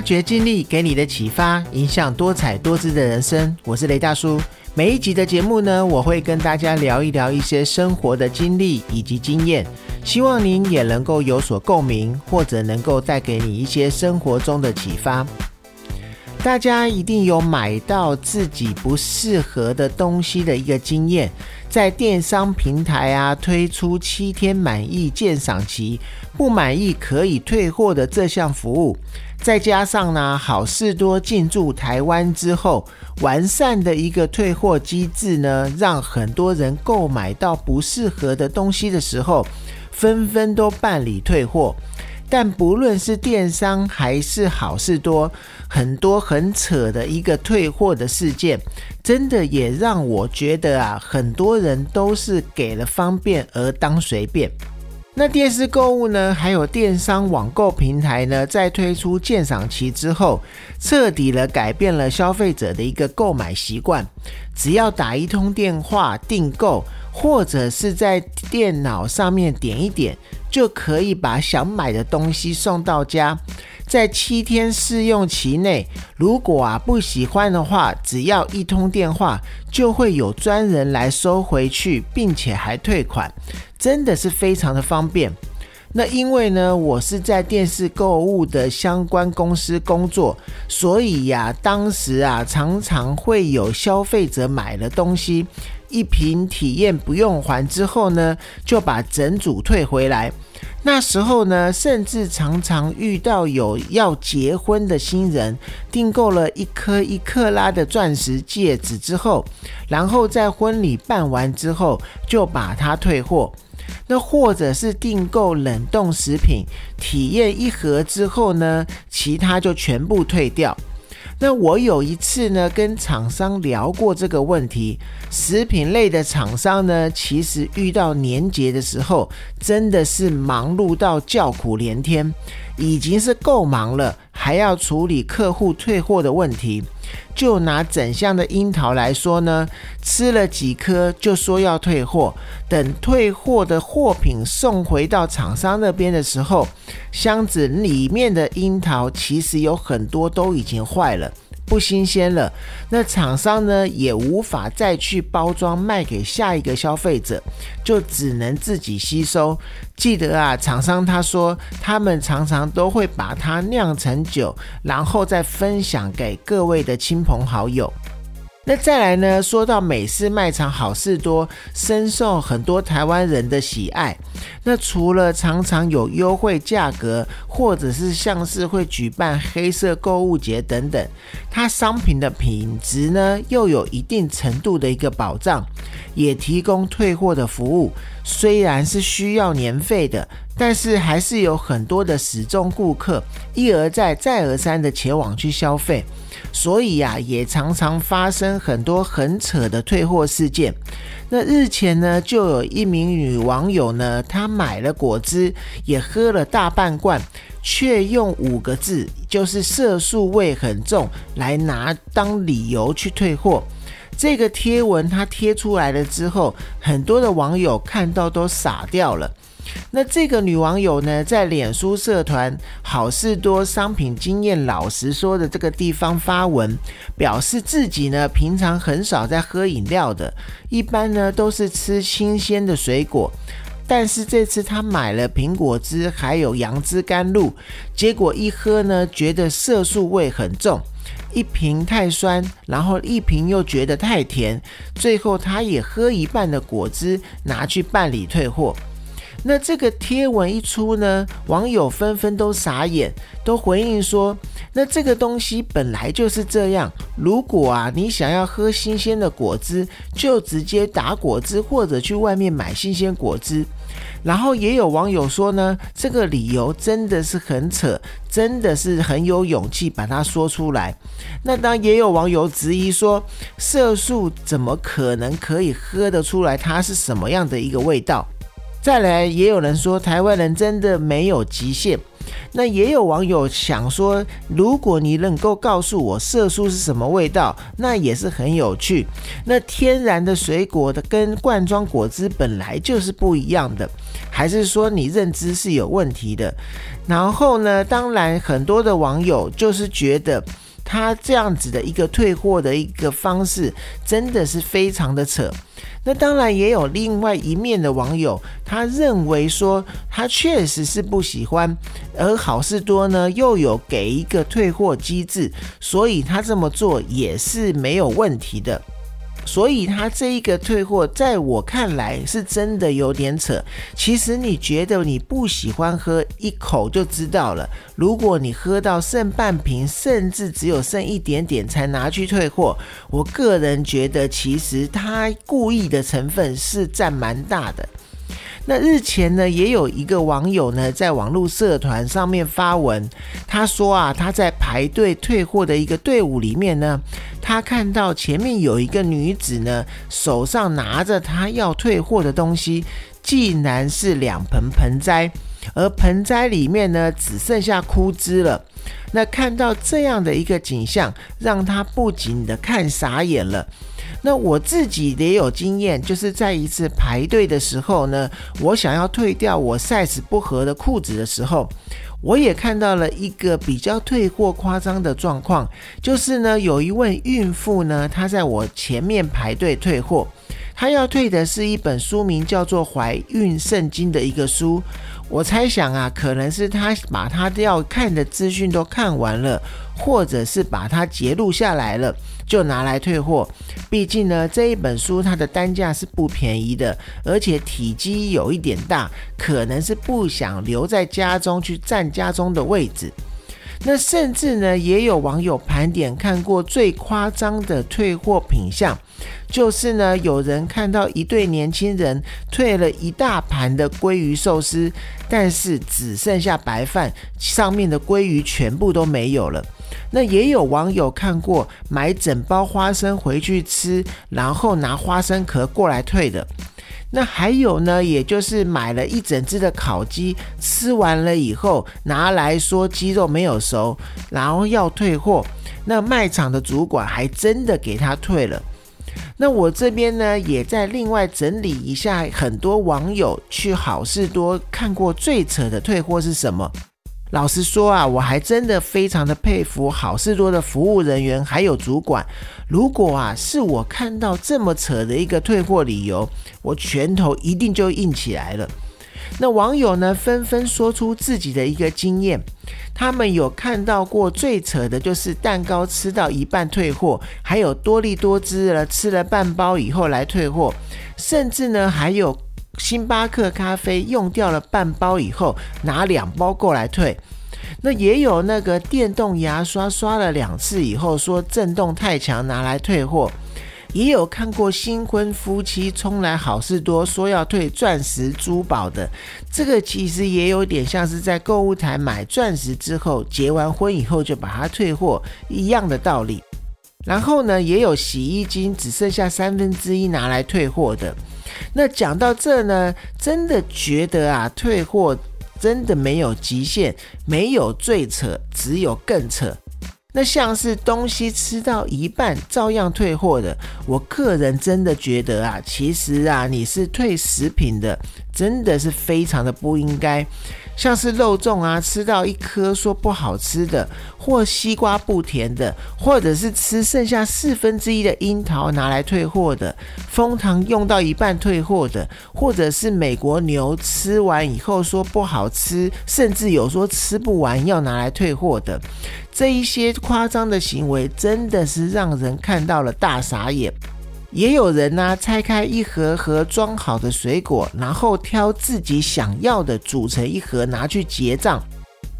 发掘经历给你的启发，影响多彩多姿的人生。我是雷大叔。每一集的节目呢，我会跟大家聊一聊一些生活的经历以及经验，希望您也能够有所共鸣，或者能够带给你一些生活中的启发。大家一定有买到自己不适合的东西的一个经验，在电商平台啊推出七天满意鉴赏期，不满意可以退货的这项服务，再加上呢好事多进驻台湾之后，完善的一个退货机制呢，让很多人购买到不适合的东西的时候，纷纷都办理退货。但不论是电商还是好事多，很多很扯的一个退货的事件，真的也让我觉得啊，很多人都是给了方便而当随便。那电视购物呢，还有电商网购平台呢，在推出鉴赏期之后，彻底的改变了消费者的一个购买习惯。只要打一通电话订购，或者是在电脑上面点一点。就可以把想买的东西送到家，在七天试用期内，如果啊不喜欢的话，只要一通电话，就会有专人来收回去，并且还退款，真的是非常的方便。那因为呢，我是在电视购物的相关公司工作，所以呀，当时啊常常会有消费者买了东西。一瓶体验不用还之后呢，就把整组退回来。那时候呢，甚至常常遇到有要结婚的新人订购了一颗一克拉的钻石戒指之后，然后在婚礼办完之后就把它退货。那或者是订购冷冻食品体验一盒之后呢，其他就全部退掉。那我有一次呢，跟厂商聊过这个问题。食品类的厂商呢，其实遇到年节的时候，真的是忙碌到叫苦连天，已经是够忙了，还要处理客户退货的问题。就拿整箱的樱桃来说呢，吃了几颗就说要退货，等退货的货品送回到厂商那边的时候，箱子里面的樱桃其实有很多都已经坏了。不新鲜了，那厂商呢也无法再去包装卖给下一个消费者，就只能自己吸收。记得啊，厂商他说他们常常都会把它酿成酒，然后再分享给各位的亲朋好友。那再来呢？说到美式卖场好事多，深受很多台湾人的喜爱。那除了常常有优惠价格，或者是像是会举办黑色购物节等等，它商品的品质呢又有一定程度的一个保障，也提供退货的服务。虽然是需要年费的，但是还是有很多的始终顾客一而再、再而三的前往去消费。所以呀，也常常发生很多很扯的退货事件。那日前呢，就有一名女网友呢，她买了果汁，也喝了大半罐，却用五个字，就是色素味很重，来拿当理由去退货。这个贴文它贴出来了之后，很多的网友看到都傻掉了。那这个女网友呢，在脸书社团“好事多商品经验老实说”的这个地方发文，表示自己呢平常很少在喝饮料的，一般呢都是吃新鲜的水果。但是这次她买了苹果汁，还有杨枝甘露，结果一喝呢，觉得色素味很重，一瓶太酸，然后一瓶又觉得太甜，最后他也喝一半的果汁，拿去办理退货。那这个贴文一出呢，网友纷纷都傻眼，都回应说：“那这个东西本来就是这样。如果啊你想要喝新鲜的果汁，就直接打果汁或者去外面买新鲜果汁。”然后也有网友说呢，这个理由真的是很扯，真的是很有勇气把它说出来。那当然也有网友质疑说，色素怎么可能可以喝得出来它是什么样的一个味道？再来，也有人说台湾人真的没有极限。那也有网友想说，如果你能够告诉我色素是什么味道，那也是很有趣。那天然的水果的跟罐装果汁本来就是不一样的，还是说你认知是有问题的？然后呢，当然很多的网友就是觉得。他这样子的一个退货的一个方式，真的是非常的扯。那当然也有另外一面的网友，他认为说他确实是不喜欢，而好事多呢又有给一个退货机制，所以他这么做也是没有问题的。所以他这一个退货，在我看来是真的有点扯。其实你觉得你不喜欢喝一口就知道了。如果你喝到剩半瓶，甚至只有剩一点点才拿去退货，我个人觉得其实他故意的成分是占蛮大的。那日前呢，也有一个网友呢，在网络社团上面发文，他说啊，他在排队退货的一个队伍里面呢，他看到前面有一个女子呢，手上拿着他要退货的东西，竟然是两盆盆栽，而盆栽里面呢，只剩下枯枝了。那看到这样的一个景象，让他不仅的看傻眼了。那我自己也有经验，就是在一次排队的时候呢，我想要退掉我 size 不合的裤子的时候，我也看到了一个比较退货夸张的状况，就是呢，有一位孕妇呢，她在我前面排队退货，她要退的是一本书名叫做《怀孕圣经》的一个书。我猜想啊，可能是他把他要看的资讯都看完了，或者是把它截录下来了。就拿来退货，毕竟呢这一本书它的单价是不便宜的，而且体积有一点大，可能是不想留在家中去占家中的位置。那甚至呢也有网友盘点看过最夸张的退货品相，就是呢有人看到一对年轻人退了一大盘的鲑鱼寿司，但是只剩下白饭，上面的鲑鱼全部都没有了。那也有网友看过买整包花生回去吃，然后拿花生壳过来退的。那还有呢，也就是买了一整只的烤鸡，吃完了以后拿来说鸡肉没有熟，然后要退货。那卖场的主管还真的给他退了。那我这边呢，也在另外整理一下，很多网友去好事多看过最扯的退货是什么。老实说啊，我还真的非常的佩服好事多的服务人员还有主管。如果啊是我看到这么扯的一个退货理由，我拳头一定就硬起来了。那网友呢纷纷说出自己的一个经验，他们有看到过最扯的就是蛋糕吃到一半退货，还有多利多汁了吃了半包以后来退货，甚至呢还有。星巴克咖啡用掉了半包以后，拿两包过来退。那也有那个电动牙刷刷了两次以后，说震动太强，拿来退货。也有看过新婚夫妻冲来好事多说要退钻石珠宝的，这个其实也有点像是在购物台买钻石之后结完婚以后就把它退货一样的道理。然后呢，也有洗衣精只剩下三分之一拿来退货的。那讲到这呢，真的觉得啊，退货真的没有极限，没有最扯，只有更扯。那像是东西吃到一半照样退货的，我个人真的觉得啊，其实啊，你是退食品的，真的是非常的不应该。像是肉粽啊，吃到一颗说不好吃的，或西瓜不甜的，或者是吃剩下四分之一的樱桃拿来退货的，蜂糖用到一半退货的，或者是美国牛吃完以后说不好吃，甚至有说吃不完要拿来退货的，这一些夸张的行为，真的是让人看到了大傻眼。也有人呢，拆开一盒盒装好的水果，然后挑自己想要的组成一盒拿去结账。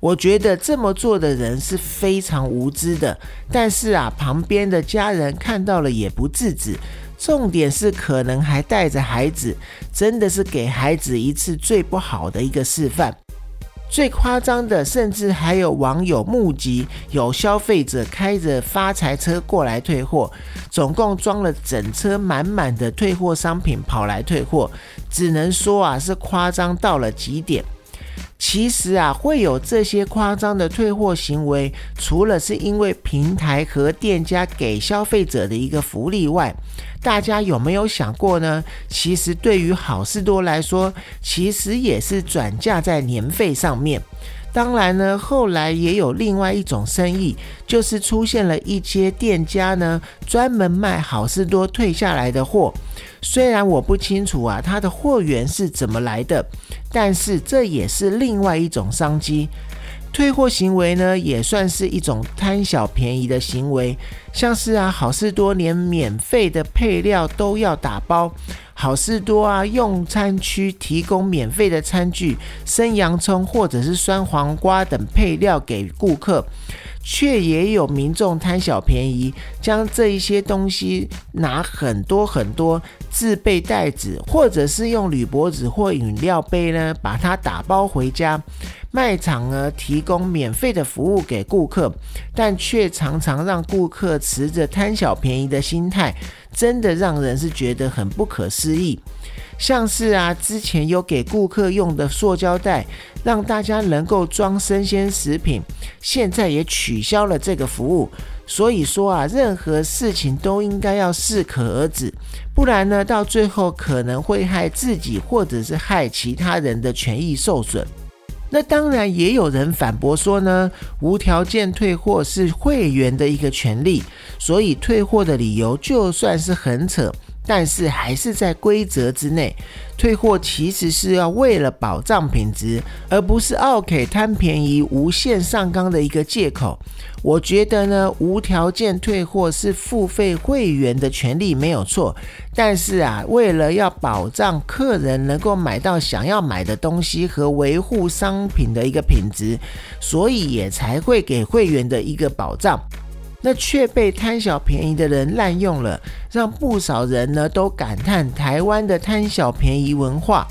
我觉得这么做的人是非常无知的。但是啊，旁边的家人看到了也不制止。重点是可能还带着孩子，真的是给孩子一次最不好的一个示范。最夸张的，甚至还有网友目击有消费者开着发财车过来退货，总共装了整车满满的退货商品跑来退货，只能说啊是夸张到了极点。其实啊，会有这些夸张的退货行为，除了是因为平台和店家给消费者的一个福利外，大家有没有想过呢？其实对于好事多来说，其实也是转嫁在年费上面。当然呢，后来也有另外一种生意，就是出现了一些店家呢，专门卖好事多退下来的货。虽然我不清楚啊，它的货源是怎么来的，但是这也是另外一种商机。退货行为呢，也算是一种贪小便宜的行为。像是啊，好事多连免费的配料都要打包，好事多啊，用餐区提供免费的餐具、生洋葱或者是酸黄瓜等配料给顾客。却也有民众贪小便宜，将这一些东西拿很多很多自备袋子，或者是用铝箔纸或饮料杯呢，把它打包回家。卖场呢提供免费的服务给顾客，但却常常让顾客持着贪小便宜的心态，真的让人是觉得很不可思议。像是啊，之前有给顾客用的塑胶袋，让大家能够装生鲜食品，现在也取消了这个服务。所以说啊，任何事情都应该要适可而止，不然呢，到最后可能会害自己或者是害其他人的权益受损。那当然也有人反驳说呢，无条件退货是会员的一个权利，所以退货的理由就算是很扯。但是还是在规则之内，退货其实是要为了保障品质，而不是 OK 贪便宜、无限上纲的一个借口。我觉得呢，无条件退货是付费会员的权利没有错，但是啊，为了要保障客人能够买到想要买的东西和维护商品的一个品质，所以也才会给会员的一个保障。那却被贪小便宜的人滥用了，让不少人呢都感叹台湾的贪小便宜文化。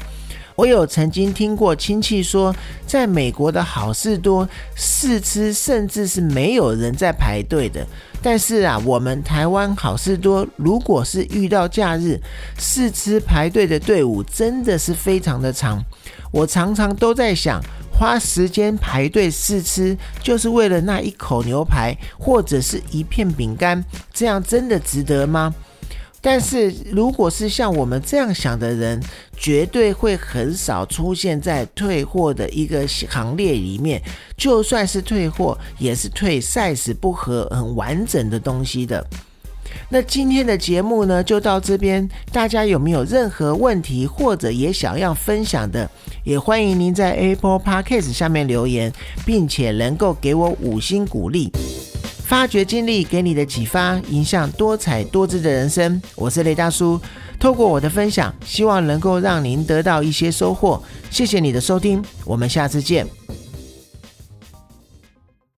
我有曾经听过亲戚说，在美国的好事多试吃，甚至是没有人在排队的。但是啊，我们台湾好事多，如果是遇到假日试吃排队的队伍，真的是非常的长。我常常都在想。花时间排队试吃，就是为了那一口牛排或者是一片饼干，这样真的值得吗？但是如果是像我们这样想的人，绝对会很少出现在退货的一个行列里面。就算是退货，也是退 size 不合、很完整的东西的。那今天的节目呢，就到这边。大家有没有任何问题，或者也想要分享的，也欢迎您在 Apple Podcast 下面留言，并且能够给我五星鼓励。发掘经历给你的启发，影响多彩多姿的人生。我是雷大叔，透过我的分享，希望能够让您得到一些收获。谢谢你的收听，我们下次见。